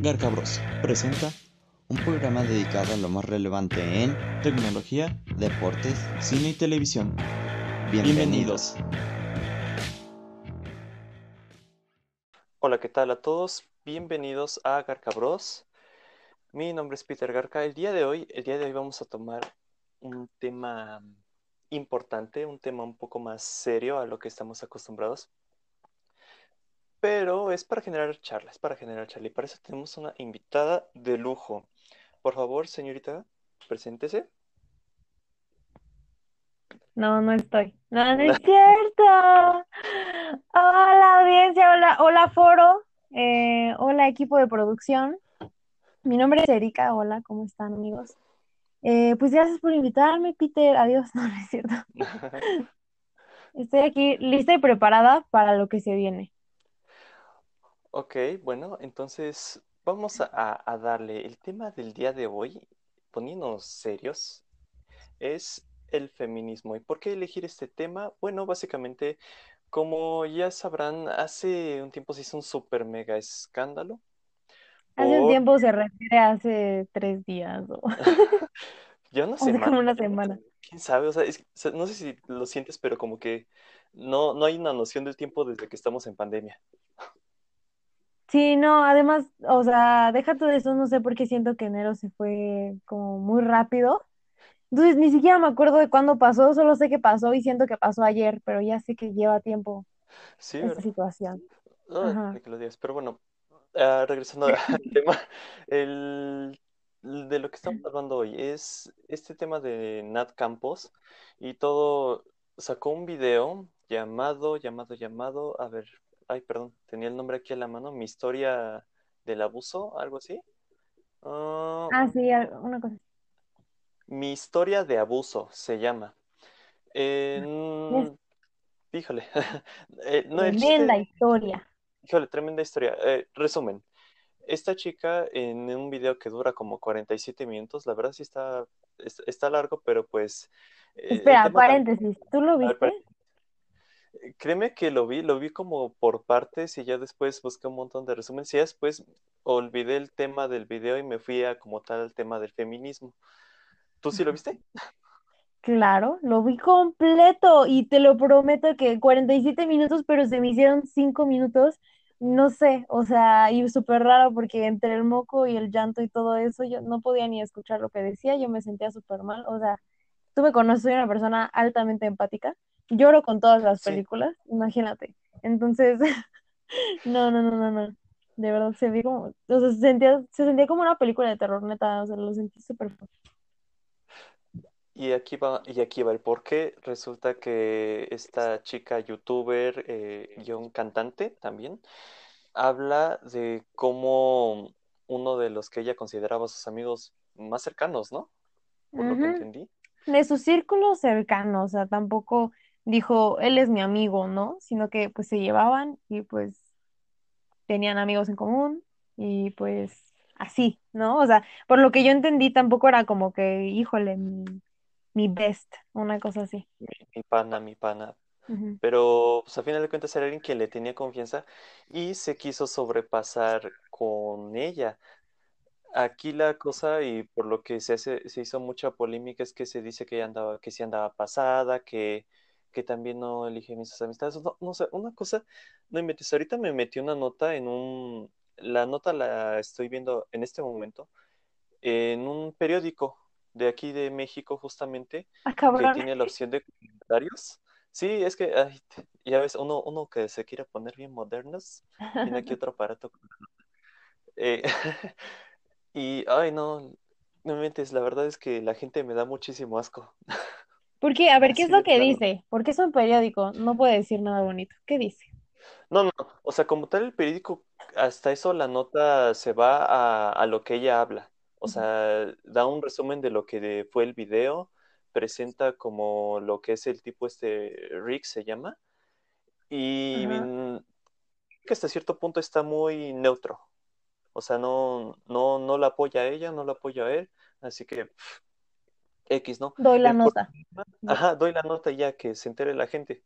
Garca Bros. presenta un programa dedicado a lo más relevante en tecnología, deportes, cine y televisión. Bienvenidos. Hola, ¿qué tal a todos? Bienvenidos a Garca Bros. Mi nombre es Peter Garca. El día de hoy, el día de hoy vamos a tomar un tema importante, un tema un poco más serio a lo que estamos acostumbrados. Pero es para generar charla, es para generar charla. Y para eso tenemos una invitada de lujo. Por favor, señorita, preséntese. No, no estoy. No, no es cierto. Hola audiencia, hola, hola foro, eh, hola equipo de producción. Mi nombre es Erika, hola, ¿cómo están amigos? Eh, pues gracias por invitarme, Peter. Adiós, no, no es cierto. Estoy aquí lista y preparada para lo que se viene. Ok, bueno, entonces vamos a, a darle el tema del día de hoy, poniéndonos serios, es el feminismo. ¿Y por qué elegir este tema? Bueno, básicamente, como ya sabrán, hace un tiempo se hizo un super mega escándalo. Hace un tiempo se refiere a hace tres días o, Ya una o sea, semana, como una semana. ¿Quién sabe? O sea, es- o sea, no sé si lo sientes, pero como que no, no hay una noción del tiempo desde que estamos en pandemia. Sí, no, además, o sea, déjate de eso, no sé por qué siento que enero se fue como muy rápido. Entonces, ni siquiera me acuerdo de cuándo pasó, solo sé que pasó y siento que pasó ayer, pero ya sé que lleva tiempo Sí, esta situación. Que lo digas. Pero bueno, ah, regresando al tema, el, de lo que estamos hablando hoy es este tema de Nat Campos y todo, sacó un video llamado, llamado, llamado, a ver, ay, perdón, tenía el nombre aquí a la mano, Mi historia del abuso, algo así. Ah, Ah, sí, una cosa. Mi historia de abuso se llama. Eh, Es híjole, Eh, no, tremenda chiste, historia. híjole, tremenda historia. Eh, resumen. Esta chica en un video que dura como 47 minutos, la verdad sí está, es- está largo, pero pues eh, Espera, paréntesis, ¿tú lo ver, viste? espérate. Créeme que lo vi, lo vi como por partes y ya después busqué un montón de resúmenes y ya después olvidé el tema del video y me fui a como tal al tema del feminismo. ¿Tú sí lo viste? Claro, lo vi completo y te lo prometo que 47 minutos, pero se me hicieron 5 minutos, no sé, o sea, y súper raro porque entre el moco y el llanto y todo eso, yo no podía ni escuchar lo que decía, yo me sentía súper mal, o sea, tú me conoces, soy una persona altamente empática, lloro con todas las Sí. películas, imagínate. Entonces, no, no, no, no, no, de verdad se vi como, o sea, se sentía, se sentía como una película de terror, neta, o sea, lo sentí súper fuerte. Y aquí va, y aquí va el porqué. Resulta que esta chica youtuber, eh, guion cantante también, habla de cómo uno de los que ella consideraba sus amigos más cercanos, ¿no? Por lo que entendí. de su círculo cercano, o sea, tampoco dijo, él es mi amigo, ¿no? Sino que pues se llevaban y pues tenían amigos en común y pues así, ¿no? O sea, por lo que yo entendí, tampoco era como que, híjole, mi, mi best, una cosa así. Mi, mi pana, mi pana. Pero pues a final de cuentas era alguien que le tenía confianza y se quiso sobrepasar con ella. Aquí la cosa, y por lo que se hace, se hizo mucha polémica, es que se dice que ella andaba, que sí andaba pasada, que, que también no elige sus amistades. No, no sé, una cosa, no inventes. Ahorita me metí una nota en un, la nota la estoy viendo en este momento, en un periódico de aquí de México, justamente, Ah, que tiene la opción de comentarios. Sí, es que, ay, ya ves, uno, uno que se quiere poner bien modernos, tiene aquí otro aparato. Eh, Y, ay, no, no me mentes, la verdad es que la gente me da muchísimo asco. ¿Por qué? A ver, ¿qué es lo que plano. dice? Porque es un periódico, no puede decir nada bonito. ¿Qué dice? No, no, o sea, como tal el periódico, hasta eso la nota se va a, a lo que ella habla. O sea, da un resumen de lo que fue el video, presenta como lo que es el tipo este, Rick se llama, y mm, que hasta cierto punto está muy neutro. O sea, no, no, no la apoya a ella, no la apoya a él, así que X, ¿no? Doy la El nota. problema, ajá, doy la nota ya que se entere la gente.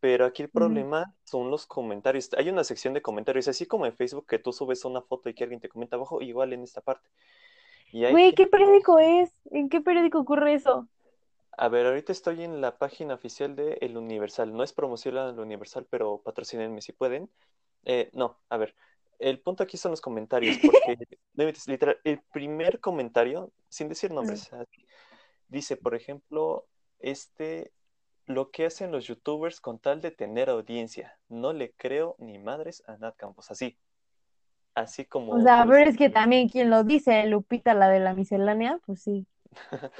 Pero aquí el problema son los comentarios. Hay una sección de comentarios, así como en Facebook que tú subes una foto y que alguien te comenta abajo, igual en esta parte. Y hay Güey, ¿qué periódico es? ¿En qué periódico ocurre eso? A ver, ahorita estoy en la página oficial de El Universal. No es promoción al Universal, pero patrocínenme si pueden. Eh, no, a ver. El punto aquí son los comentarios, porque literal, el primer comentario, sin decir nombres, así, dice, por ejemplo, este, lo que hacen los youtubers con tal de tener audiencia. No le creo ni madres a Nat Campos. Así. Así como. O sea, pero es que también quien lo dice, Lupita, la de la miscelánea, pues sí.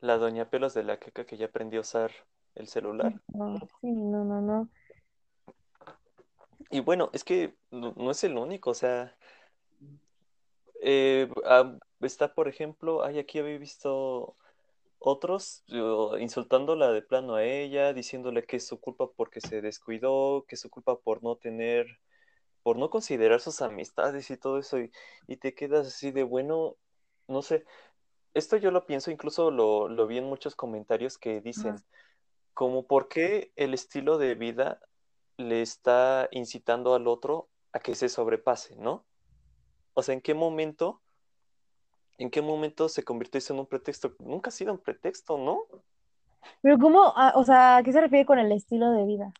La doña Pelos de la queca que ya aprendió a usar el celular. No, sí, no, no, no. Y bueno, es que no, no es el único, o sea, eh, ah, está, por ejemplo, ay, aquí había visto otros yo, insultándola de plano a ella, diciéndole que es su culpa porque se descuidó, que es su culpa por no tener, por no considerar sus amistades y todo eso, y, y te quedas así de, bueno, no sé, esto yo lo pienso, incluso lo, lo vi en muchos comentarios que dicen, como por qué el estilo de vida le está incitando al otro a que se sobrepase, ¿no? O sea, ¿en qué momento, en qué momento se convirtió eso en un pretexto? Nunca ha sido un pretexto, ¿no? Pero ¿cómo? Ah, o sea, ¿a qué se refiere con el estilo de vida?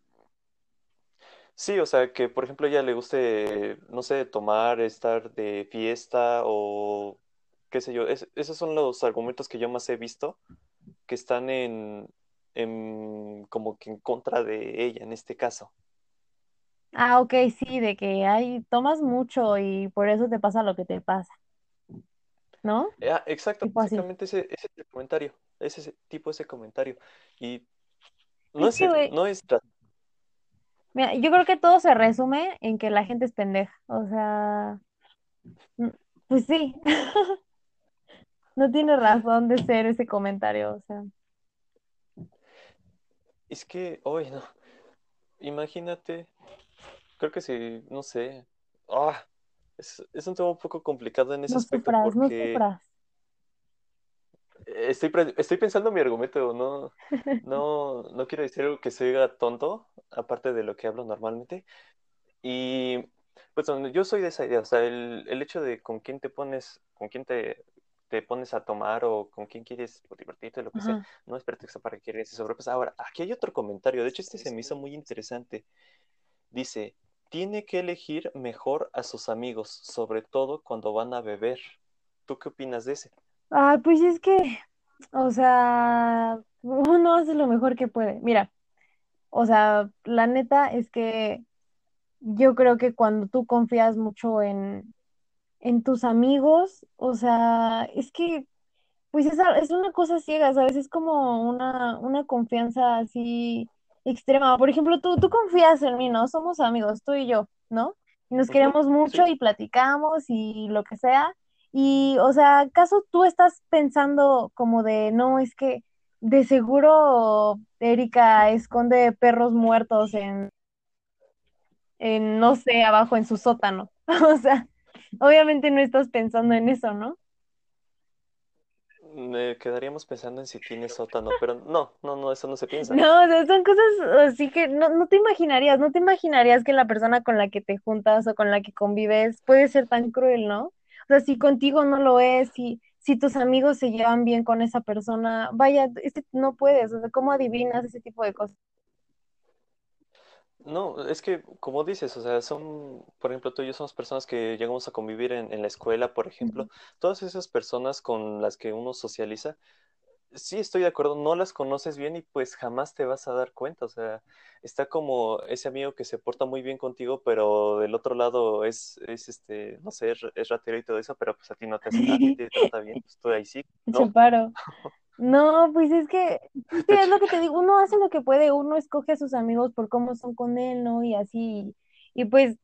Sí, o sea, que por ejemplo a ella le guste, no sé, tomar, estar de fiesta o qué sé yo. Es- esos son los argumentos que yo más he visto que están en, en como que en contra de ella en este caso. Ah, ok, sí, de que ay, tomas mucho y por eso te pasa lo que te pasa, ¿no? Ah, exacto, Tipo así. exactamente ese, ese es el comentario, ese, tipo ese comentario. Y no Es es, que, el- güey, no es, mira, yo creo que todo se resume en que la gente es pendeja. O sea, mm, pues sí, no tiene razón de ser ese comentario. O sea, es que, hoy no, imagínate, creo que sí, no sé, ah, es, es un tema un poco complicado en ese no aspecto sufras, porque estoy, estoy pensando mi argumento, no, no, no quiero decir algo que se oiga tonto, aparte de lo que hablo normalmente, y pues yo soy de esa idea, o sea, el, el hecho de con quién te pones, con quién te, te pones a tomar o con quién quieres pues, divertirte, lo que sea, no es pretexto para que quieras sobrepasar. Ahora, aquí hay otro comentario, de hecho este se me hizo muy interesante. Dice, tiene que elegir mejor a sus amigos, sobre todo cuando van a beber. ¿Tú qué opinas de ese? Ah, pues es que, o sea, uno hace lo mejor que puede. Mira, o sea, la neta es que yo creo que cuando tú confías mucho en, en tus amigos, o sea, es que, pues es, es una cosa ciega, ¿sabes? Es como una, una confianza así extrema. Por ejemplo, tú, tú confías en mí, ¿no? Somos amigos, tú y yo, ¿no? Y nos queremos mucho sí. y platicamos y lo que sea. Y, o sea, ¿acaso tú estás pensando como de, no, es que de seguro Erika esconde perros muertos en en, no sé, abajo en su sótano. O sea, obviamente no estás pensando en eso, ¿no? Me quedaríamos pensando en si tiene sótano, pero no, no, no, eso no se piensa. No, o sea, son cosas así que no, no te imaginarías, no te imaginarías que la persona con la que te juntas o con la que convives puede ser tan cruel, ¿no? O sea, si contigo no lo es, si, si tus amigos se llevan bien con esa persona, vaya, es que no puedes, o sea, ¿cómo adivinas ese tipo de cosas? No, es que, como dices, o sea, son, por ejemplo, tú y yo somos personas que llegamos a convivir en, en la escuela, por ejemplo, todas esas personas con las que uno socializa, sí estoy de acuerdo, no las conoces bien y pues jamás te vas a dar cuenta, o sea, está como ese amigo que se porta muy bien contigo, pero del otro lado es, es este, no sé, es, ratero y todo eso, pero pues a ti no te hace nada, te trata bien, pues tú ahí sí, ¿no? Chaparo. No, pues es que, es lo que te digo, uno hace lo que puede, uno escoge a sus amigos por cómo son con él, ¿no? Y así, y pues,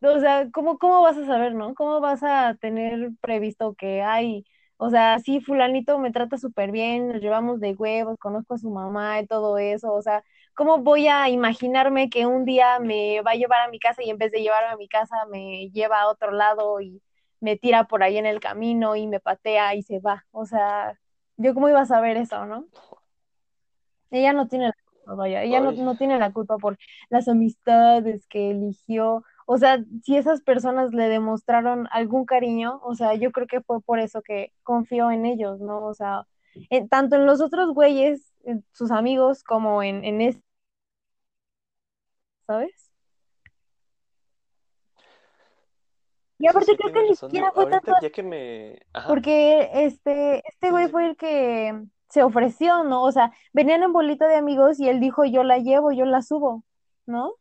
o sea, ¿cómo, cómo vas a saber, ¿no? ¿Cómo vas a tener previsto que hay, o sea, sí, fulanito me trata súper bien, nos llevamos de huevos, conozco a su mamá y todo eso, o sea, ¿cómo voy a imaginarme que un día me va a llevar a mi casa y en vez de llevarme a mi casa me lleva a otro lado y me tira por ahí en el camino y me patea y se va? O sea... Yo cómo iba a saber eso, ¿no? Ella no tiene... vaya, ella no, no tiene la culpa por las amistades que eligió. O sea, si esas personas le demostraron algún cariño, o sea, yo creo que fue por eso que confió en ellos, ¿no? O sea, en- tanto en los otros güeyes, en sus amigos, como en, en este, ¿sabes? Y aparte sí creo que ni siquiera fue tanto ya que me... Ajá, porque este, este güey fue el que se ofreció, ¿no? O sea, venían en bolita de amigos y él dijo, yo la llevo, yo la subo, ¿no?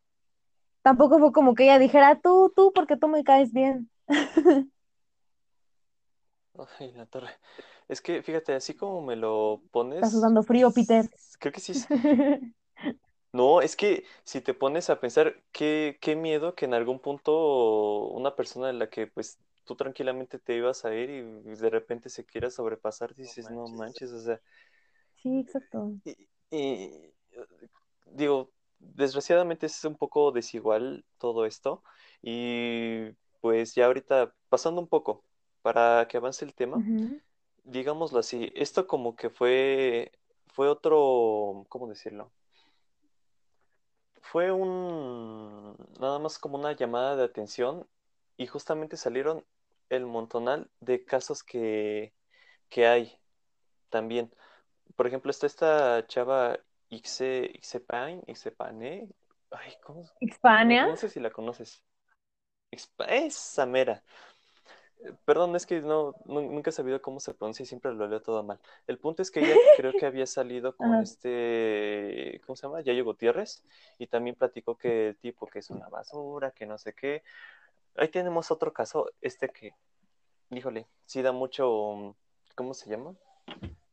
Tampoco fue como que ella dijera, tú, tú, porque tú me caes bien. Ay, la torre. Es que, fíjate, así como me lo Estás pones, sudando frío, Peter. creo que sí. No, es que si te pones a pensar, qué, qué miedo que en algún punto una persona en la que pues tú tranquilamente te ibas a ir y de repente se quiera sobrepasar, dices, no manches, o sea, Sí, exacto. y, y, digo, desgraciadamente es un poco desigual todo esto y pues ya ahorita pasando un poco para que avance el tema. Digámoslo así, esto como que fue, fue otro, ¿cómo decirlo? Fue un, nada más como una llamada de atención y justamente salieron el montonal de casos que, que hay también. Por ejemplo, está esta chava Ixe, Ixepain, Ixepane, ay, ¿cómo? No, Hispania. no sé si la conoces. Esa mera. Perdón, es que no, nu- nunca he sabido cómo se pronuncia y siempre lo leo todo mal. El punto es que ella creo que había salido con Ajá. este, ¿cómo se llama? Yayo Gutiérrez y también platicó que el tipo que es una basura, que no sé qué. Ahí tenemos otro caso, este que, híjole, sí da mucho, ¿cómo se llama?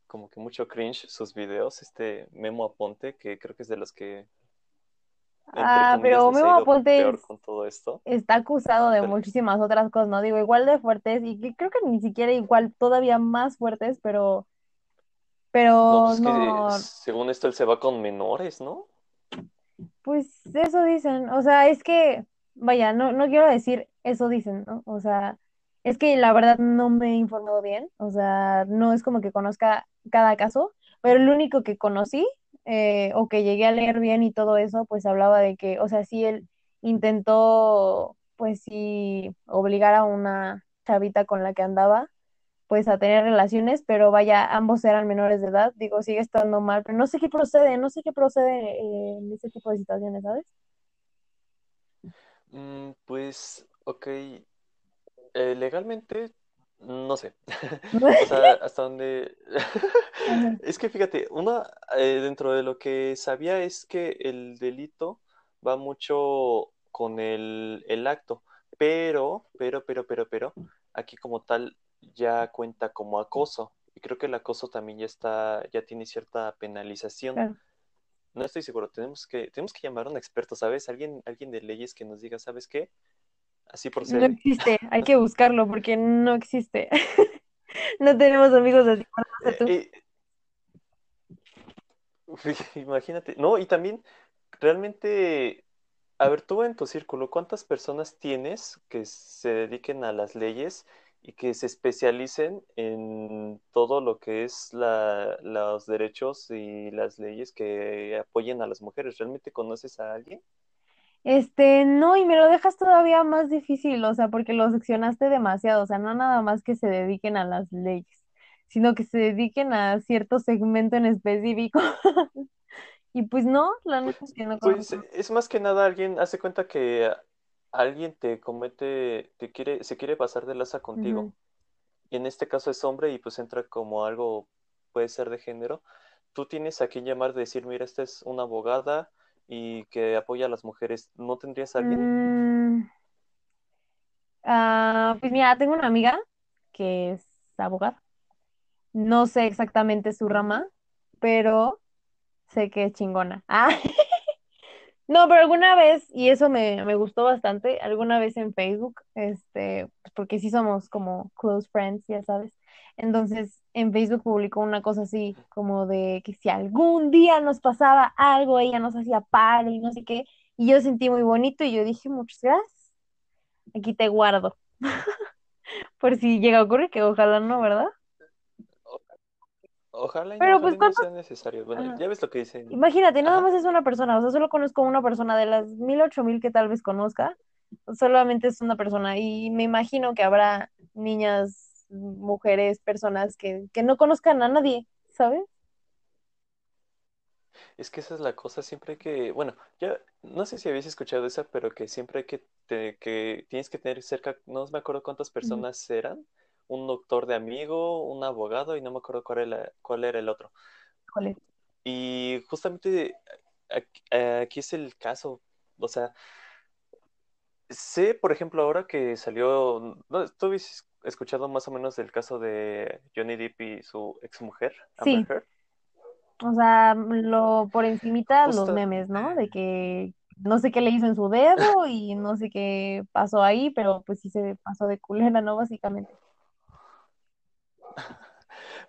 Como que mucho cringe sus videos, este Memo Aponte, que creo que es de los que, Ah, pero Memo Aponte peor es- con todo esto. está acusado de Pero- muchísimas otras cosas, ¿no? Digo, igual de fuertes y que creo que ni siquiera igual, todavía más fuertes, pero, No, pero pues que no, según esto él se va con menores, ¿no? Pues eso dicen, o sea, es que, vaya, no, no quiero decir eso dicen, ¿no? O sea, es que la verdad no me he informado bien, o sea, no es como que conozca cada caso, pero el único que conocí eh, o que llegué a leer bien y todo eso, pues hablaba de que, o sea, sí él intentó, pues sí, obligar a una chavita con la que andaba pues a tener relaciones, pero vaya, ambos eran menores de edad, digo, sigue estando mal, pero no sé qué procede, no sé qué procede eh, en ese tipo de situaciones, ¿sabes? Mm, pues, ok, eh, legalmente, no sé. O sea, hasta donde... Es que fíjate, una, eh, dentro de lo que sabía es que el delito va mucho con el, el acto, pero, pero, pero, pero, pero, aquí como tal ya cuenta como acoso. Y creo que el acoso también ya está, ya tiene cierta penalización. Claro. No estoy seguro, tenemos que, tenemos que llamar a un experto, ¿sabes? Alguien, alguien de leyes que nos diga, ¿sabes qué? Así No existe, hay que buscarlo porque no existe. No tenemos amigos así, sé tú. Eh, eh, imagínate, no, y también realmente, a ver, tú en tu círculo, ¿cuántas personas tienes que se dediquen a las leyes y que se especialicen en todo lo que es la, los derechos y las leyes que apoyen a las mujeres? ¿Realmente conoces a alguien? Este, no, y me lo dejas todavía más difícil, o sea, porque lo seccionaste demasiado, o sea, no nada más que se dediquen a las leyes, sino que se dediquen a cierto segmento en específico. Y pues no, la Pues, neta es que no pues es más que nada alguien, hace cuenta que alguien te comete, te quiere, se quiere pasar de laza contigo. Y en este caso es hombre y pues entra como algo, puede ser de género, tú tienes a quien llamar, decir, mira, esta es una abogada y que apoya a las mujeres, ¿no tendrías alguien? Mm, ah, pues mira, tengo una amiga que es abogada. No sé exactamente su rama, pero sé que es chingona. Ah, no, pero alguna vez, y eso me, me gustó bastante, alguna vez en Facebook, este, pues porque sí somos como close friends, ya sabes. Entonces, en Facebook publicó una cosa así, como de que si algún día nos pasaba algo, ella nos hacía paro y no sé qué. Y yo sentí muy bonito y yo dije, muchas gracias, aquí te guardo. Por si llega a ocurrir, que ojalá no, ¿verdad? Ojalá y Pero, no, pues, ojalá y no ¿cuántos- sea necesario. Bueno, Ajá. ya ves lo que dicen. Imagínate, nada Ajá. más es una persona, o sea, solo conozco una persona de las mil, ocho mil que tal vez conozca, solamente es una persona y me imagino que habrá niñas, mujeres, personas que, que no conozcan a nadie, ¿sabes? Es que esa es la cosa, siempre hay que, bueno, ya no sé si habéis escuchado esa, pero que siempre hay que, te- que tienes que tener cerca, no me acuerdo cuántas personas eran, un doctor de amigo, un abogado y no me acuerdo cuál era, cuál era el otro. Híjole. Y justamente aquí, aquí es el caso, o sea, sé, por ejemplo, ahora que salió, ¿no? ¿tú habéis escuchado más o menos del caso de Johnny Depp y su exmujer, Sí. Amber Heard? O sea, lo por encimita los memes, ¿no? De que no sé qué le hizo en su dedo y no sé qué pasó ahí, pero pues sí se pasó de culera, ¿no? Básicamente.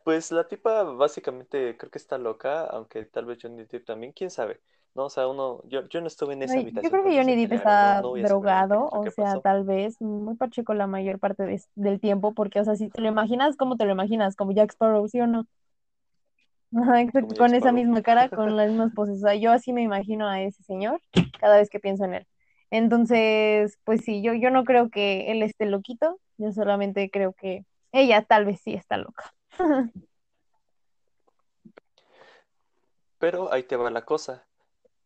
Pues la tipa básicamente creo que está loca, aunque tal vez Johnny Depp también, quién sabe. No, o sea, uno, yo, yo no estuve en esa Ay, habitación Yo creo que Johnny Depp está no, no drogado, o sea, pasó. tal vez muy pacheco la mayor parte de- del tiempo, porque, o sea, si te lo imaginas, ¿cómo te lo imaginas? Como Jack Sparrow, ¿sí o no? Ajá, exacto, con esa misma cara, con las mismas poses. O sea, yo así me imagino a ese señor cada vez que pienso en él. Entonces, pues sí, yo, yo no creo que él esté loquito, yo solamente creo que ella tal vez sí está loca. Pero ahí te va la cosa.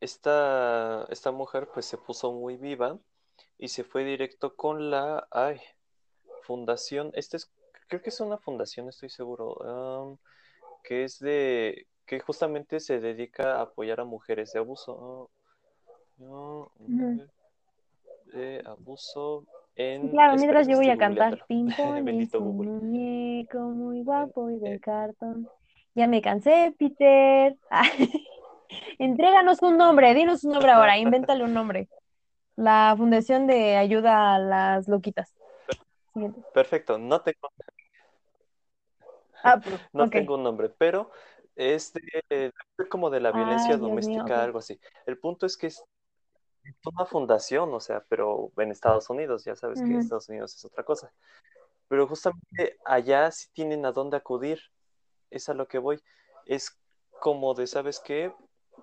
Esta, esta mujer pues se puso muy viva y se fue directo con la, ay, fundación, este es, creo que es una fundación, estoy seguro, que es de, que justamente se dedica a apoyar a mujeres de abuso. ah, no, Ujú. de abuso en... claro, mientras yo voy a cantar. Pimpón es Bendito un muñeco muy guapo y de cartón. Ya me cansé, Peter. Entréganos un nombre, dinos un nombre ahora, invéntale un nombre. La Fundación de Ayuda a las Loquitas. Siguiente. Perfecto, no tengo, Ah, no ok. tengo un nombre, pero es de, como de la violencia Ay, Dios mío, doméstica, algo así. El punto es que es una fundación, o sea, pero en Estados Unidos, ya sabes que. Estados Unidos es otra cosa. Pero justamente allá sí tienen a dónde acudir, es a lo que voy. Es como de, ¿sabes qué?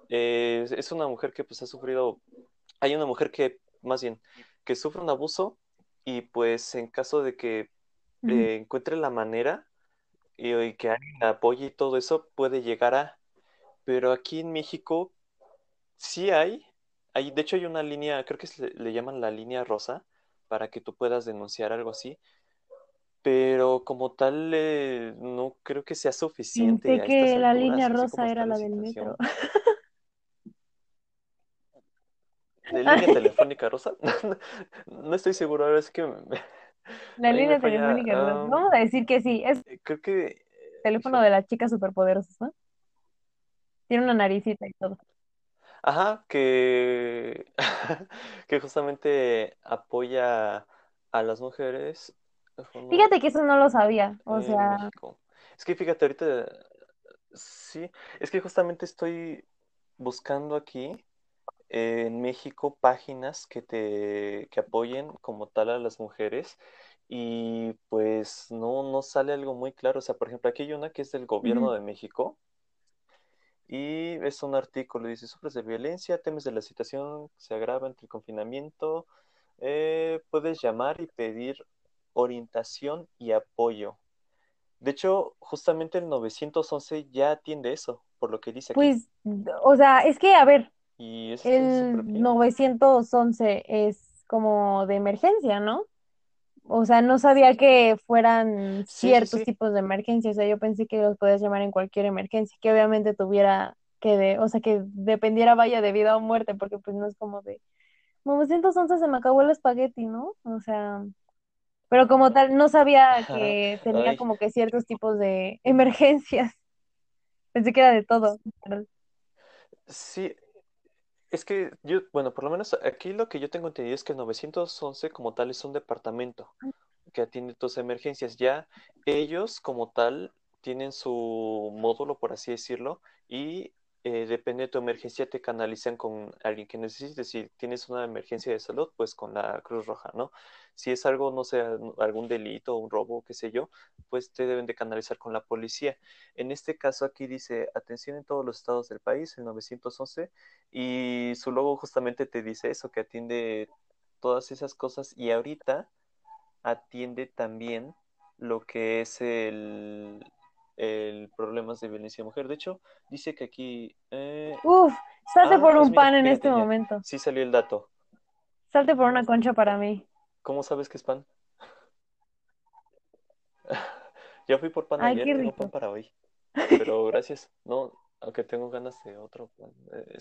Eh, es una mujer que pues ha sufrido, hay una mujer que, más bien, que sufre un abuso y pues en caso de que eh, encuentre la manera y, y que alguien la apoye y todo eso, puede llegar a... Pero aquí en México sí hay, hay, de hecho hay una línea, creo que se le, le llaman la línea rosa, para que tú puedas denunciar algo así, pero como tal eh, no creo que sea suficiente Pensé que la línea rosa era la la del metro. situación. ¿De línea telefónica rosa? No estoy seguro, ahora es que me- La ahí línea telefónica rosa. am, Vamos a decir que sí, es creo que, eh, teléfono de las chicas superpoderosas, ¿no? Tiene una naricita y todo. Ajá, que, que justamente apoya a las mujeres Fíjate que eso no lo sabía. O sea, México. Es que fíjate, ahorita sí, es que justamente estoy buscando aquí eh, en México páginas que te que apoyen como tal a las mujeres y pues no, no sale algo muy claro. O sea, por ejemplo, aquí hay una que es del gobierno de México. Y es un artículo, dice, sufres de violencia, temes de la situación, se agrava entre el confinamiento, eh, puedes llamar y pedir orientación y apoyo. De hecho, justamente el 911 ya atiende eso, por lo que dice aquí. Pues, o sea, es que, a ver, Y eso el bien. 911 es como de emergencia, ¿no? O sea, no sabía que fueran Sí, ciertos sí. tipos de emergencia. O sea, yo pensé que los podías llamar en cualquier emergencia, que obviamente tuviera que de, o sea, que dependiera vaya de vida o muerte, porque pues no es como de 911 se me acabó el espagueti, ¿no? O sea, pero como tal, no sabía que tenía Ay, como que ciertos tipos de emergencias. Pensé que era de todo. sí, es que yo, bueno, por lo menos aquí lo que yo tengo entendido es que el 911 como tal es un departamento. que atiende tus emergencias. Ya ellos como tal tienen su módulo, por así decirlo, y eh, depende de tu emergencia, te canalizan con alguien que necesites. Si tienes una emergencia de salud, pues con la Cruz Roja, ¿no? Si es algo, no sé, algún delito, un robo, qué sé yo, pues te deben de canalizar con la policía. En este caso aquí dice, atención en todos los estados del país, el 911, y su logo justamente te dice eso, que atiende todas esas cosas y ahorita atiende también lo que es el, el problemas de violencia de mujer. De hecho, dice que aquí... Eh... Uf, salte ah, por pues un pan en este momento. Sí salió el dato. Salte por una concha para mí. ¿Cómo sabes que es pan? ya fui por pan ayer, tengo pan para hoy. Pero gracias. No, aunque tengo ganas de otro pan. Eh,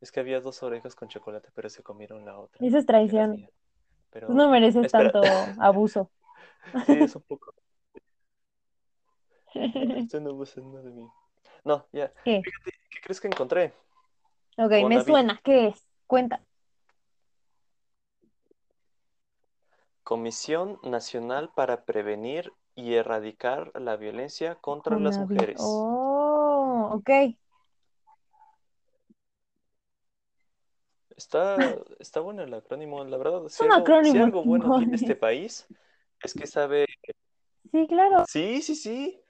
es, que había dos orejas con chocolate, pero se comieron la otra. Eso es traición. Pero... no mereces tanto abuso. sí, es un poco. No abusa nada de mí. No, ya. ¿Qué? ¿qué crees que encontré? Ok, me suena. ¿Qué es? Cuenta. Comisión Nacional para Prevenir y Erradicar la Violencia contra las Mujeres. Oh, ok. Está, está bueno el acrónimo, la verdad. Si un algo, acrónimo. Si algo bueno tiene este país, es que sabe. Sí, claro. Sí, sí, sí.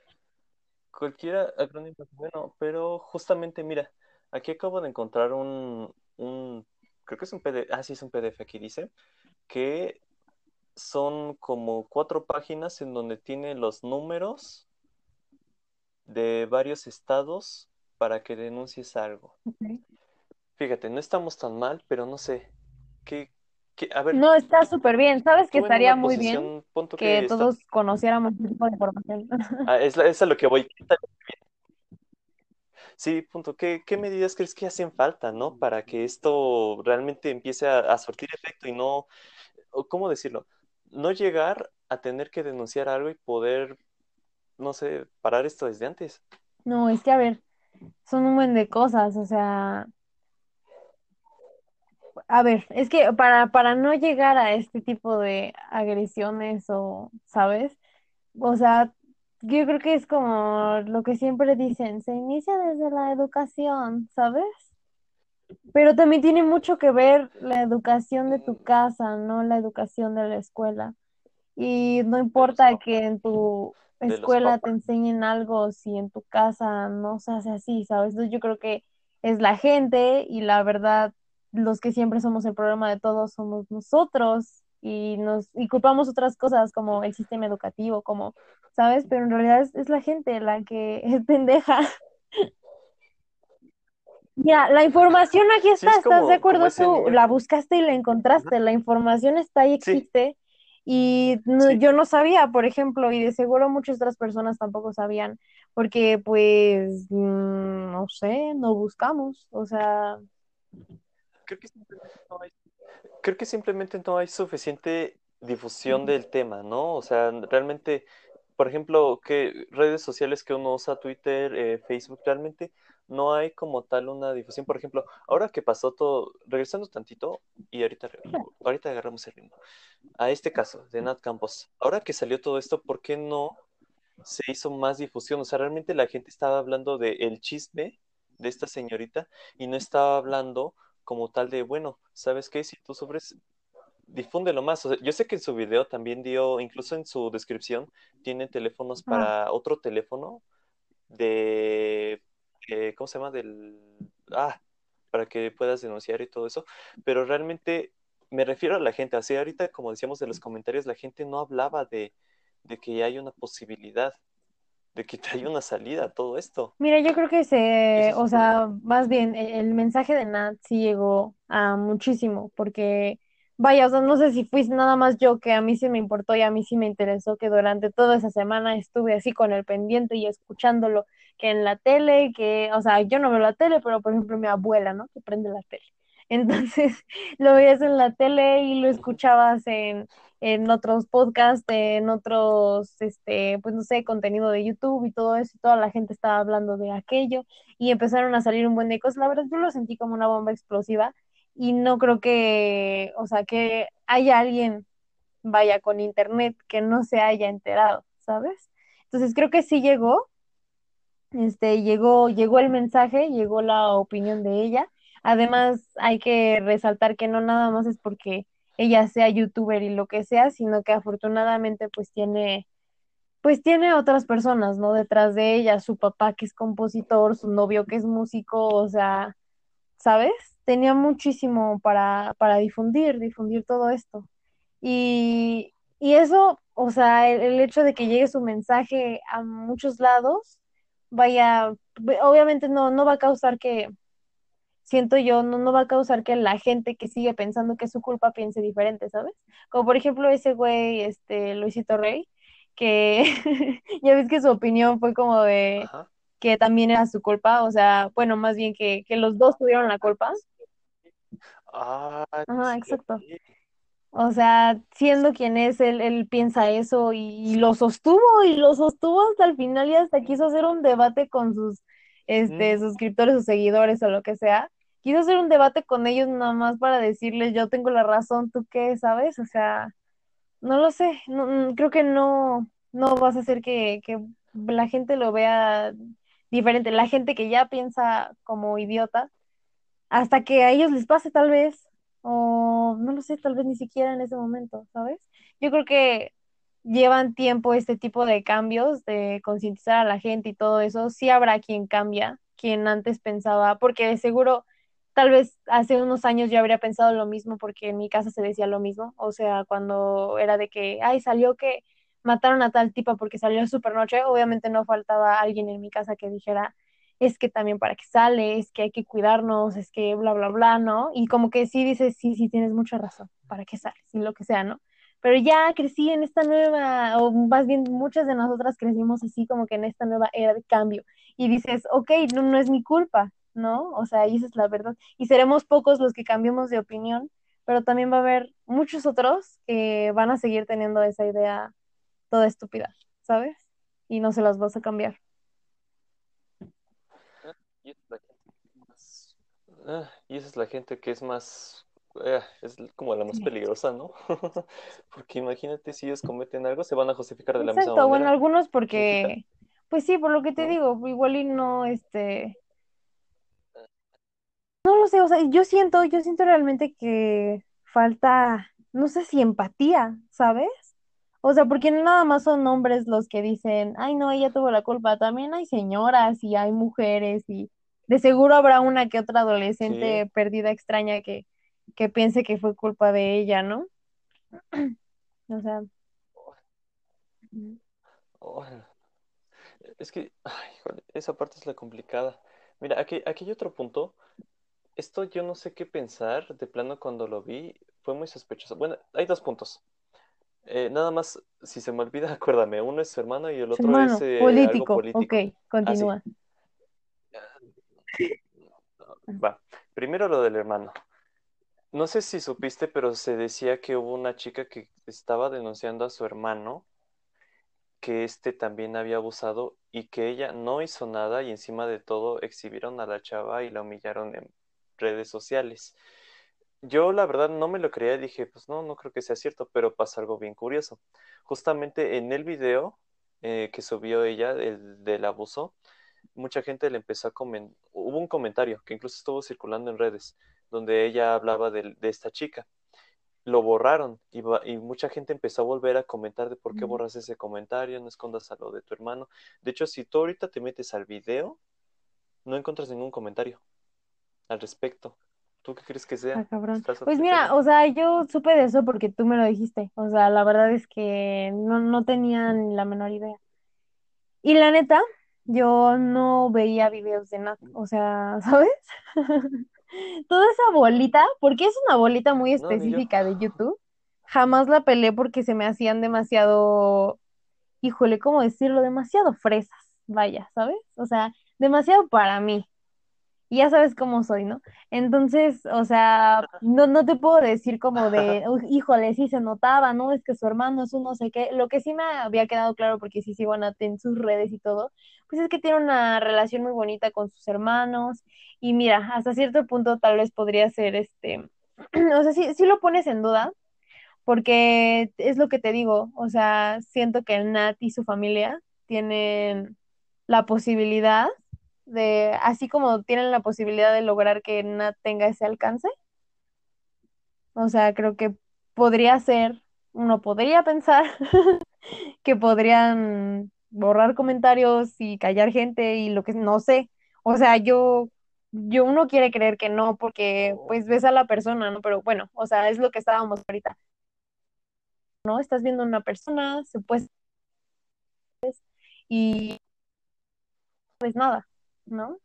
Cualquiera acrónimo es bueno, pero justamente, mira, aquí acabo de encontrar un, un creo que es un PDF, ah, sí, es un PDF aquí, dice, que son como cuatro páginas en donde tiene los números de varios estados para que denuncies algo. Fíjate, no estamos tan mal, pero no sé. ¿Qué, a ver, no, está súper bien. ¿Sabes que estaría muy bien que, todos conociéramos este tipo de información? Ah, es, es a lo que voy. Sí, punto. ¿Qué, ¿Qué, medidas crees que hacen falta, no? Para que esto realmente empiece a, a surtir efecto y no, ¿cómo decirlo? no llegar a tener que denunciar algo y poder, no sé, parar esto desde antes. No, es que a ver, son un buen de cosas, o sea, a ver, es que para, para no llegar a este tipo de agresiones o, ¿sabes? O sea, yo creo que es como lo que siempre dicen, se inicia desde la educación, ¿sabes? Pero también tiene mucho que ver la educación de tu casa, no la educación de la escuela. Y no importa que en tu escuela te enseñen algo si en tu casa no se hace así, ¿sabes? Entonces yo creo que es la gente y la verdad, los que siempre somos el problema de todos somos nosotros y nos y culpamos otras cosas como el sistema educativo, como, ¿sabes? Pero en realidad es, es la gente la que es pendeja. Ya, la información aquí está, ¿estás de acuerdo tú? La buscaste y la encontraste, la información está y existe. Y yo no sabía, por ejemplo, y de seguro muchas otras personas tampoco sabían, porque pues, mm, no sé, no buscamos, o sea... Creo que simplemente no hay, creo que simplemente no hay suficiente difusión del tema, ¿no? O sea, realmente, por ejemplo, que redes sociales que uno usa, Twitter, eh, Facebook, realmente no hay como tal una difusión. Por ejemplo, ahora que pasó todo, regresando tantito, y ahorita, ahorita agarramos el ritmo, a este caso de Nat Campos, ahora que salió todo esto, ¿por qué no se hizo más difusión? O sea, realmente la gente estaba hablando del el chisme de esta señorita y no estaba hablando como tal de, bueno, ¿sabes qué? Si tú sobres, difúndelo más. yo sé que en su video también dio, incluso en su descripción, tiene teléfonos para otro teléfono de eh, ¿cómo se llama? Del, ah, para que puedas denunciar y todo eso, pero realmente me refiero a la gente, así ahorita, como decíamos en los comentarios, la gente no hablaba de, de que hay una posibilidad, de que hay una salida a todo esto. Mira, yo creo que se, o sea, más bien el mensaje de Nat sí llegó a muchísimo, porque vaya, o sea, no sé si fuiste nada más yo que a mí sí me importó y a mí sí me interesó que durante toda esa semana estuve así con el pendiente y escuchándolo que en la tele, que, o sea, yo no veo la tele, pero por ejemplo mi abuela, ¿no? Que prende la tele. Entonces lo veías en la tele y lo escuchabas en, en otros podcasts, en otros, este, pues no sé, contenido de YouTube y todo eso, y toda la gente estaba hablando de aquello y empezaron a salir un buen de cosas. La verdad, yo lo sentí como una bomba explosiva y no creo que, o sea, que haya alguien, vaya, con internet que no se haya enterado, ¿sabes? Entonces creo que sí llegó, este, llegó, llegó el mensaje, llegó la opinión de ella. Además, hay que resaltar que no nada más es porque ella sea youtuber y lo que sea, sino que afortunadamente pues tiene, pues tiene otras personas, ¿no? Detrás de ella, su papá que es compositor, su novio que es músico, o sea, ¿sabes? Tenía muchísimo para, para difundir, difundir todo esto. Y, y eso, o sea, el, el hecho de que llegue su mensaje a muchos lados, vaya, obviamente no, no va a causar que, siento yo, no, no va a causar que la gente que sigue pensando que es su culpa piense diferente, ¿sabes? Como por ejemplo ese güey, este, Luisito Rey, que ya ves que su opinión fue como de Ajá. que también era su culpa, o sea, bueno, más bien que, que los dos tuvieron la culpa. Ah, Ajá, exacto. O sea, siendo quien es, él, él piensa eso y, y lo sostuvo y lo sostuvo hasta el final y hasta quiso hacer un debate con sus este, Mm, suscriptores o seguidores o lo que sea. Quiso hacer un debate con ellos nada más para decirles yo tengo la razón, ¿tú qué sabes? O sea, no lo sé, no, mm, creo que no, no vas a hacer que, que la gente lo vea diferente, la gente que ya piensa como idiota hasta que a ellos les pase tal vez, o no lo sé, tal vez ni siquiera en ese momento, ¿sabes? Yo creo que llevan tiempo este tipo de cambios, de concientizar a la gente y todo eso, sí habrá quien cambia, quien antes pensaba, porque de seguro, tal vez hace unos años yo habría pensado lo mismo, porque en mi casa se decía lo mismo, o sea, cuando era de que, ay, salió que mataron a tal tipa porque salió supernoche, obviamente no faltaba alguien en mi casa que dijera, es que también para qué sale, es que hay que cuidarnos, es que bla, bla, bla, ¿no? Y como que sí dices, sí, sí, tienes mucha razón, para qué sales y lo que sea, ¿no? Pero ya crecí en esta nueva, o más bien muchas de nosotras crecimos así como que en esta nueva era de cambio. Y dices, ok, no, no es mi culpa, ¿no? O sea, y esa es la verdad. Y seremos pocos los que cambiemos de opinión, pero también va a haber muchos otros que van a seguir teniendo esa idea toda estúpida, ¿sabes? Y no se las vas a cambiar. Y esa es la gente más, ah, y esa es la gente que es más, eh, es como la más peligrosa, ¿no? Porque imagínate si ellos cometen algo, se van a justificar de la misma Exacto, bueno, manera. algunos porque, pues sí, por lo que te digo, igual y no, este, lo sé, o sea, yo siento, yo siento realmente que falta, no sé si empatía, ¿sabes? O sea, porque no nada más son hombres los que dicen, ay, no, ella tuvo la culpa, también hay señoras y hay mujeres y de seguro habrá una que otra Sí. adolescente perdida extraña que, que piense que fue culpa de ella, ¿no? O sea, mm, Oh, es que, ay, esa parte es la complicada. Mira, aquí, aquí hay otro punto. Esto yo no sé qué pensar. De plano, cuando lo vi, fue muy sospechoso. Bueno, hay dos puntos. Eh, nada más, si se me olvida, acuérdame. Uno es su hermano y el otro es eh, algo político, ok, político. Ah, sí. continúa. Va. Primero lo del hermano. No sé si supiste, pero se decía que hubo una chica que estaba denunciando a su hermano, que este también había abusado y que ella no hizo nada y encima de todo exhibieron a la chava y la humillaron en redes sociales. Yo la verdad no me lo creía, dije, pues no, no creo que sea cierto, pero pasa algo bien curioso. Justamente en el video eh, que subió ella, el del abuso, mucha gente le empezó a comentar, hubo un comentario que incluso estuvo circulando en redes, donde ella hablaba de, de esta chica. Lo borraron y, y mucha gente empezó a volver a comentar de por qué borras ese comentario, no escondas a lo de tu hermano. De hecho, si tú ahorita te metes al video, no encuentras ningún comentario al respecto. ¿Tú qué crees que Ah, sea? cabrón. ¿Estás Pues mira, o sea, yo supe de eso porque tú me lo dijiste. O sea, la verdad es que no, no tenía ni la menor idea. Y la neta, yo no veía videos de nada. O sea, ¿sabes? Toda esa bolita, porque es una bolita muy No, ni yo. específica de YouTube, jamás la pelé porque se me hacían demasiado, híjole, ¿cómo decirlo? Demasiado fresas, vaya, ¿sabes? O sea, demasiado para mí. Y ya sabes cómo soy, ¿no? Entonces, o sea, no, no te puedo decir como de, "Uy, híjole, sí se notaba, ¿no? Es que su hermano es un no sé qué. Lo que sí me había quedado claro, porque sí sigo a Nat en sus redes y todo, pues es que tiene una relación muy bonita con sus hermanos. Y mira, hasta cierto punto tal vez podría ser este, o sea, sí, sí lo pones en duda, porque es lo que te digo, o sea, siento que Nat y su familia tienen la posibilidad de, así como tienen la posibilidad de lograr que Nat tenga ese alcance. O sea, creo que podría ser, uno podría pensar que podrían borrar comentarios y callar gente y lo que no sé. O sea, yo, yo uno quiere creer que no, porque pues ves a la persona, ¿no? Pero bueno, o sea, es lo que estábamos ahorita. ¿No? Estás viendo a una persona, puede y pues nada, ¿no?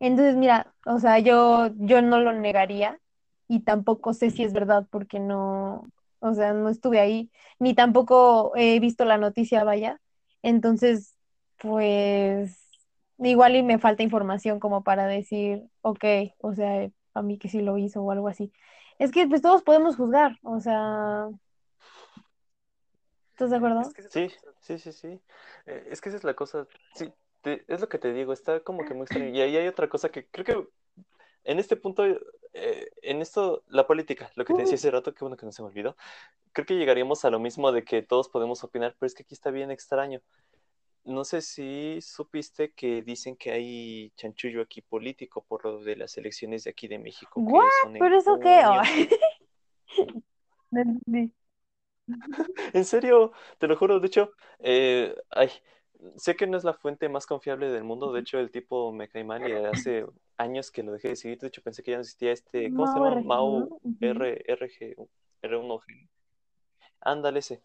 Entonces, mira, o sea, yo, yo no lo negaría y tampoco sé si es verdad porque no, o sea, no estuve ahí, ni tampoco he visto la noticia, vaya. Entonces, pues igual y me falta información como para decir, ok, o sea, a mí que sí lo hizo o algo así. Es que pues todos podemos juzgar, o sea, ¿estás de acuerdo? Sí, sí, sí, sí. Eh, es que esa es la cosa, sí, te- es lo que te digo, está como que muy extraño. Y ahí hay otra cosa que creo que en este punto, eh, en esto, la política, lo que te decía hace rato, qué bueno que no se me olvidó, creo que llegaríamos a lo mismo de que todos podemos opinar, pero es que aquí está bien extraño. No sé si supiste que dicen que hay chanchullo aquí político por lo de las elecciones de aquí de México, que ¿What? son ¿Pero eso qué? No entendí. En serio, te lo juro. De hecho, eh, ay, sé que no es la fuente más confiable del mundo. De hecho, el tipo me cae mal y hace años que lo dejé de seguir. De hecho, pensé que ya no existía este, ¿cómo se Mau llama? RG, Mau ¿no? R, RG, R1G. Ándale ese.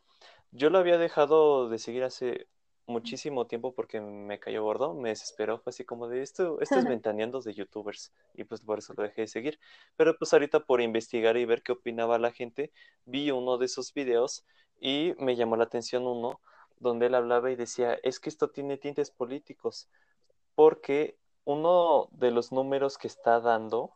Yo lo había dejado de seguir hace muchísimo tiempo porque me cayó gordo, me desesperó, fue así como de esto, esto es ventaneando de youtubers y pues por eso lo dejé de seguir. Pero pues ahorita por investigar y ver qué opinaba la gente, vi uno de esos videos y me llamó la atención uno donde él hablaba y decía, es que esto tiene tintes políticos, porque uno de los números que está dando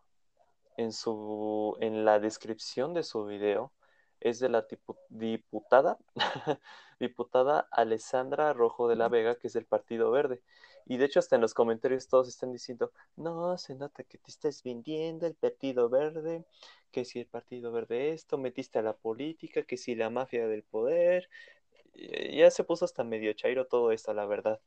en su en la descripción de su video es de la tipu- diputada diputada Alessandra Rojo de la Vega, que es del Partido Verde. Y de hecho hasta en los comentarios todos están diciendo, no, se nota que te estás vendiendo el Partido Verde, que si el Partido Verde esto, metiste a la política, que si la mafia del poder. Ya se puso hasta medio chairo todo esto, la verdad.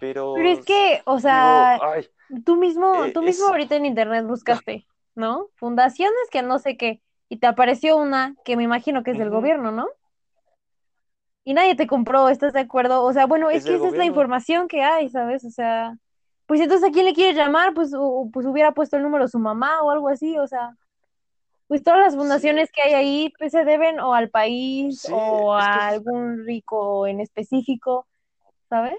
Pero Pero es que, o sea, ay, tú mismo, eh, tú mismo es... ahorita en internet buscaste, ¿no? Fundaciones que no sé qué, y te apareció una que me imagino que es del gobierno, ¿no? Y nadie te compró, ¿estás de acuerdo? O sea, bueno, es es que esa es la información que hay, ¿sabes? O sea, pues entonces a quién le quieres llamar, pues, o- pues hubiera puesto el número de su mamá o algo así, o sea, pues todas las Sí, fundaciones que hay ahí, pues se deben o al país sí, o a es- algún rico en específico, ¿sabes?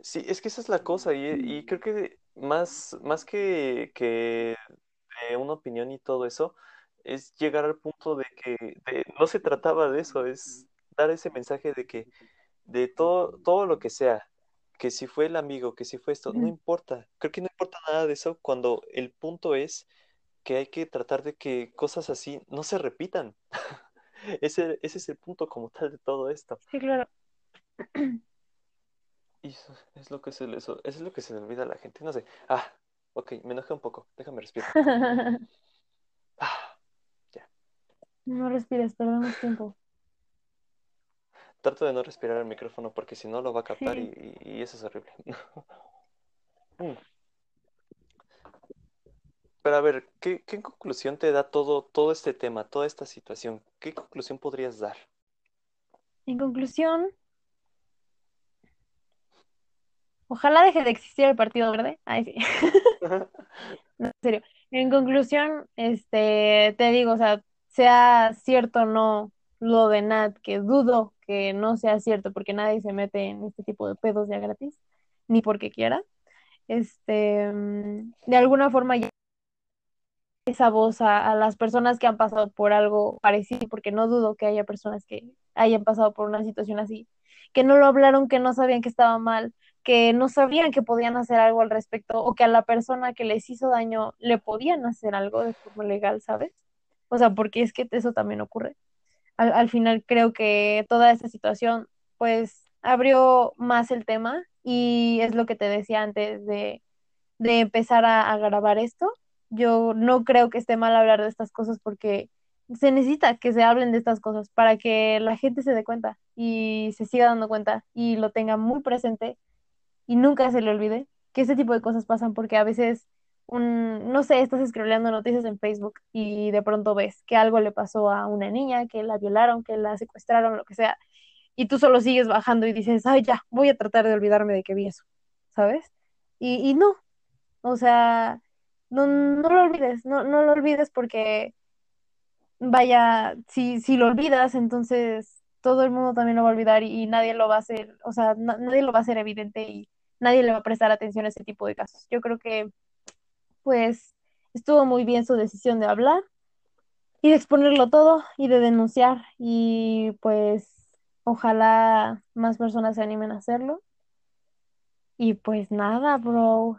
sí, es que esa es la cosa y, y creo que más, más que, que de una opinión y todo eso, es llegar al punto de que de- no se trataba de eso, es dar ese mensaje de que de todo, todo lo que sea, que si fue el amigo, que si fue esto, no importa, creo que no importa nada de eso cuando el punto es que hay que tratar de que cosas así no se repitan. Ese, ese es el punto como tal de todo esto. Sí, claro. Y eso es lo que se le, eso es lo que se le olvida a la gente. No sé. Ah, ok, me enojé un poco. Déjame respirar. Ah, ya. No respires, perdemos tiempo. Trato de no respirar el micrófono porque si no lo va a captar y, y- y eso es horrible. Mm. Pero a ver, ¿qué, qué conclusión te da todo, todo este tema, toda esta situación? ¿Qué conclusión podrías dar? En conclusión, ojalá deje de existir el Partido Verde. Ay, sí. No, en serio. En conclusión, este, te digo, o sea, sea cierto o no lo de Nat, que dudo que no sea cierto, porque nadie se mete en este tipo de pedos ya gratis, ni porque quiera. Este, mm, de alguna forma esa voz a, a las personas que han pasado por algo parecido, porque no dudo que haya personas que hayan pasado por una situación así, que no lo hablaron, que no sabían que estaba mal, que no sabían que podían hacer algo al respecto, o que a la persona que les hizo daño le podían hacer algo de forma legal, ¿sabes? O sea, porque es que eso también ocurre. Al, al final creo que toda esta situación, pues, abrió más el tema y es lo que te decía antes de, de empezar a, a grabar esto. Yo no creo que esté mal hablar de estas cosas porque se necesita que se hablen de estas cosas para que la gente se dé cuenta y se siga dando cuenta y lo tenga muy presente y nunca se le olvide que ese tipo de cosas pasan porque a veces un, no sé, estás scrolleando noticias en Facebook y de pronto ves que algo le pasó a una niña, que la violaron, que la secuestraron, lo que sea, y tú solo sigues bajando y dices, ay, ya, voy a tratar de olvidarme de que vi eso, ¿sabes? Y, y no, o sea, no, no lo olvides, no, no lo olvides porque, vaya, si, si lo olvidas, entonces todo el mundo también lo va a olvidar y, nadie lo va a hacer, o sea, na- nadie lo va a hacer evidente y nadie le va a prestar atención a ese tipo de casos. Yo creo que, pues, estuvo muy bien su decisión de hablar y de exponerlo todo y de denunciar y pues ojalá más personas se animen a hacerlo. Y pues nada, bro,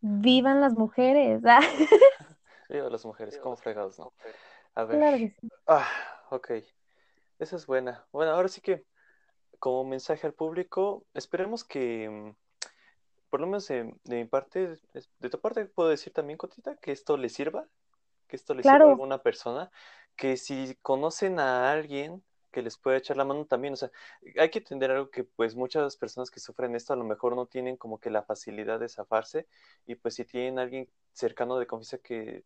vivan las mujeres. Ah, Digo, las mujeres, como fregados, ¿no? A ver. claro que sí. Ah, ok. Esa es buena. Bueno, ahora sí que como mensaje al público, esperemos que, mm, por lo menos de, de mi parte, de tu parte puedo decir también, Cotita, que esto le sirva, que esto le sirva a alguna persona, que si conocen a alguien que les pueda echar la mano también, o sea, hay que entender algo que pues muchas personas que sufren esto a lo mejor no tienen como que la facilidad de zafarse y pues si tienen alguien cercano de confianza que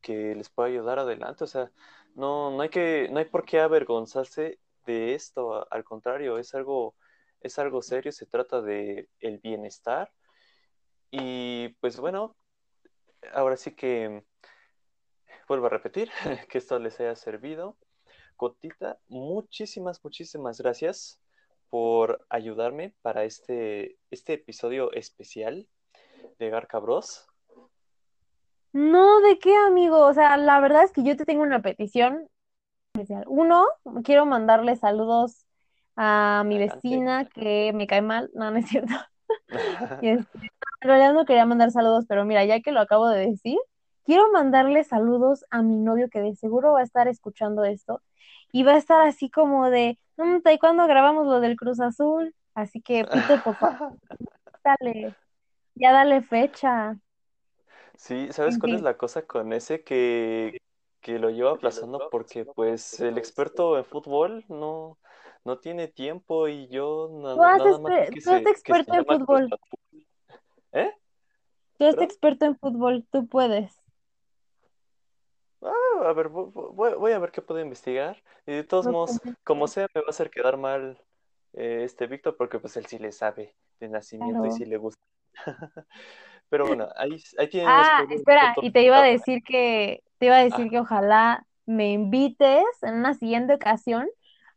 que les pueda ayudar adelante. O sea, no, no hay que, no hay por qué avergonzarse de esto. a- Al contrario, es algo, es algo serio, se trata de el bienestar. Y pues bueno, ahora sí que vuelvo a repetir que esto les haya servido. Cotita, muchísimas, muchísimas gracias por ayudarme para este, este episodio especial de Garca Bros. no, ¿de qué, amigo? O sea, la verdad es que yo te tengo una petición especial. Uno, quiero mandarle saludos a mi vecina que me cae mal. No, no es cierto. Y este, en realidad no quería mandar saludos, pero mira, ya que lo acabo de decir, quiero mandarle saludos a mi novio que de seguro va a estar escuchando esto y va a estar así como de, "Mm, ¿y cuándo grabamos lo del Cruz Azul? Así que, Peter, por favor, dale, ya dale fecha. Sí, ¿sabes cuál es la cosa con ese que, que lo lleva aplazando? Porque pues el experto en fútbol no, no tiene tiempo y yo na- tú nada más que tú se experto en fútbol. ¿Eh? tú ¿Perdón? experto en fútbol, tú puedes. Ah, a ver, vo- vo- voy, voy a ver qué puedo investigar. Y de todos modos, como sea, me va a hacer quedar mal eh, este Víctor porque pues él sí le sabe de nacimiento y sí le gusta. Pero bueno, ahí, ahí tienen Ah, espera, y te iba a decir que, te iba a decir Ah, que ojalá me invites en una siguiente ocasión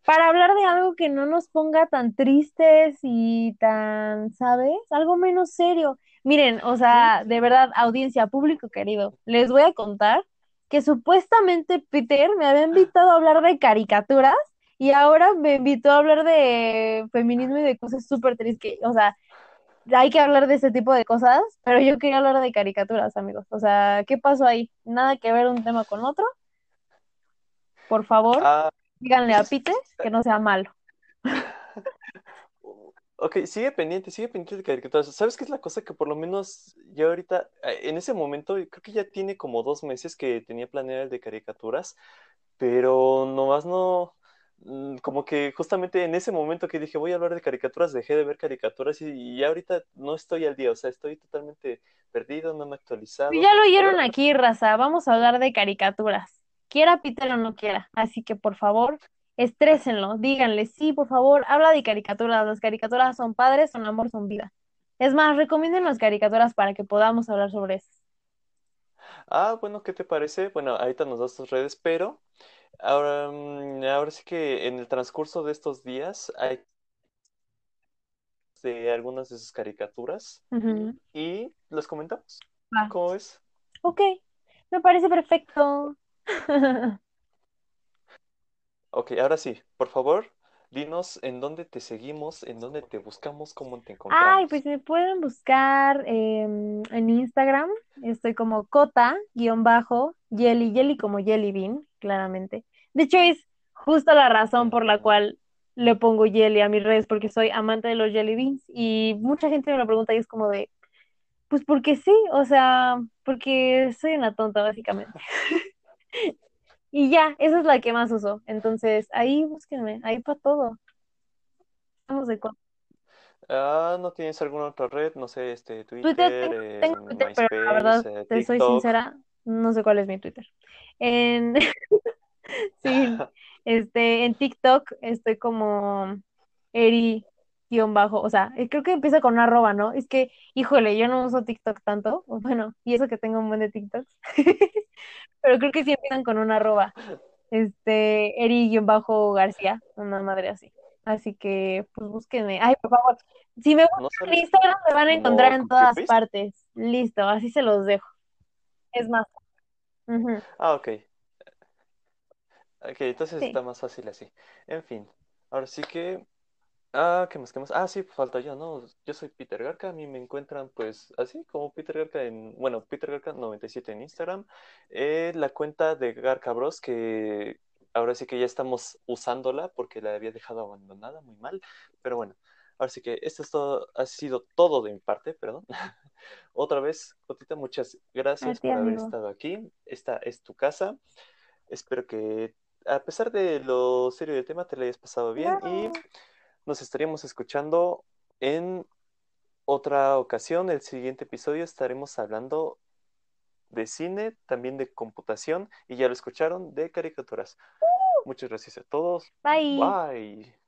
para hablar de algo que no nos ponga tan tristes y tan, ¿sabes? Algo menos serio. Miren, o sea, de verdad, audiencia, público querido, les voy a contar que supuestamente Peter me había invitado a hablar de caricaturas y ahora me invitó a hablar de feminismo y de cosas súper tristes, o sea, hay que hablar de ese tipo de cosas, pero yo quería hablar de caricaturas, amigos. O sea, ¿qué pasó ahí? Nada que ver un tema con otro. Por favor, ah, díganle a Peter que no sea malo. Ok, sigue pendiente, sigue pendiente de caricaturas. ¿Sabes qué es la cosa? Que por lo menos yo ahorita, eh, en ese momento, creo que ya tiene como dos meses que tenía planeado el de caricaturas, pero nomás no, mm, como que justamente en ese momento que dije voy a hablar de caricaturas, dejé de ver caricaturas y, y ya ahorita no estoy al día, o sea, estoy totalmente perdido, no me he actualizado. ya lo oyeron aquí, raza. Vamos a hablar de caricaturas. Quiera Peter o no quiera. Así que, por favor, estrésenlo. Díganle, sí, por favor, habla de caricaturas. Las caricaturas son padres, son amor, son vida. Es más, recomienden las caricaturas para que podamos hablar sobre eso. ah, bueno, ¿qué te parece? Bueno, ahorita nos das tus redes, pero ahora, mm, ahora sí que en el transcurso de estos días hay de algunas de sus caricaturas y las comentamos. ¿Cómo ves? Ok, me parece perfecto. Ok, ahora sí, por favor, dinos en dónde te seguimos, en dónde te buscamos, cómo te Ay, encontramos. pues me pueden buscar em, en Instagram. Estoy como cota, guion bajo, jelly, jelly como jelly bean, claramente. De hecho, es justo la razón por la cual le pongo jelly a mis redes, porque soy amante de los jelly beans. Y mucha gente me lo pregunta y es como de, pues porque sí, o sea, porque soy una tonta, básicamente. Y ya, esa es la que más uso. Entonces, ahí búsquenme, ahí para todo. Vamos de co- Ah, ¿no tienes alguna otra red? No sé, este, Twitter, Twitter, tengo, eh, tengo Twitter, pero la verdad, eh, te soy TikTok. sincera, no sé cuál es mi Twitter. En, sí, este, en TikTok estoy como Eri guion bajo, o sea, eh, creo que empieza con una arroba, ¿no? Es que, híjole, yo no uso TikTok tanto, bueno, y eso que tengo un buen de TikToks, pero creo que sí empiezan con una arroba, este, Eri bajo García, una madre así. Así que, pues búsquenme. Ay, por favor, si me ¿No buscan en sales Instagram me van a encontrar en todas partes. Listo, así se los dejo. Es más, ujú, Ah, ok. Ok, entonces sí. está más fácil así. En fin, ahora sí que... Ah, ¿qué más? ¿Qué más? Ah, sí, falta yo, ¿no? Yo soy Peter Garca, a mí me encuentran pues así como Peter Garca en... Bueno, Peter Garca 97 en Instagram. Eh, la cuenta de Garca Bros que ahora sí que ya estamos usándola porque la había dejado abandonada, muy mal. Pero bueno, ahora sí que esto es todo, ha sido todo de mi parte, perdón. Otra vez, Cotita, muchas gracias por haber estado aquí. Esta es tu casa. Espero que, a pesar de lo serio del tema, te lo hayas pasado bien y. nos estaríamos escuchando en otra ocasión. El siguiente episodio estaremos hablando de cine, también de computación y ya lo escucharon, de caricaturas. Muchas gracias a todos. Bye. Bye.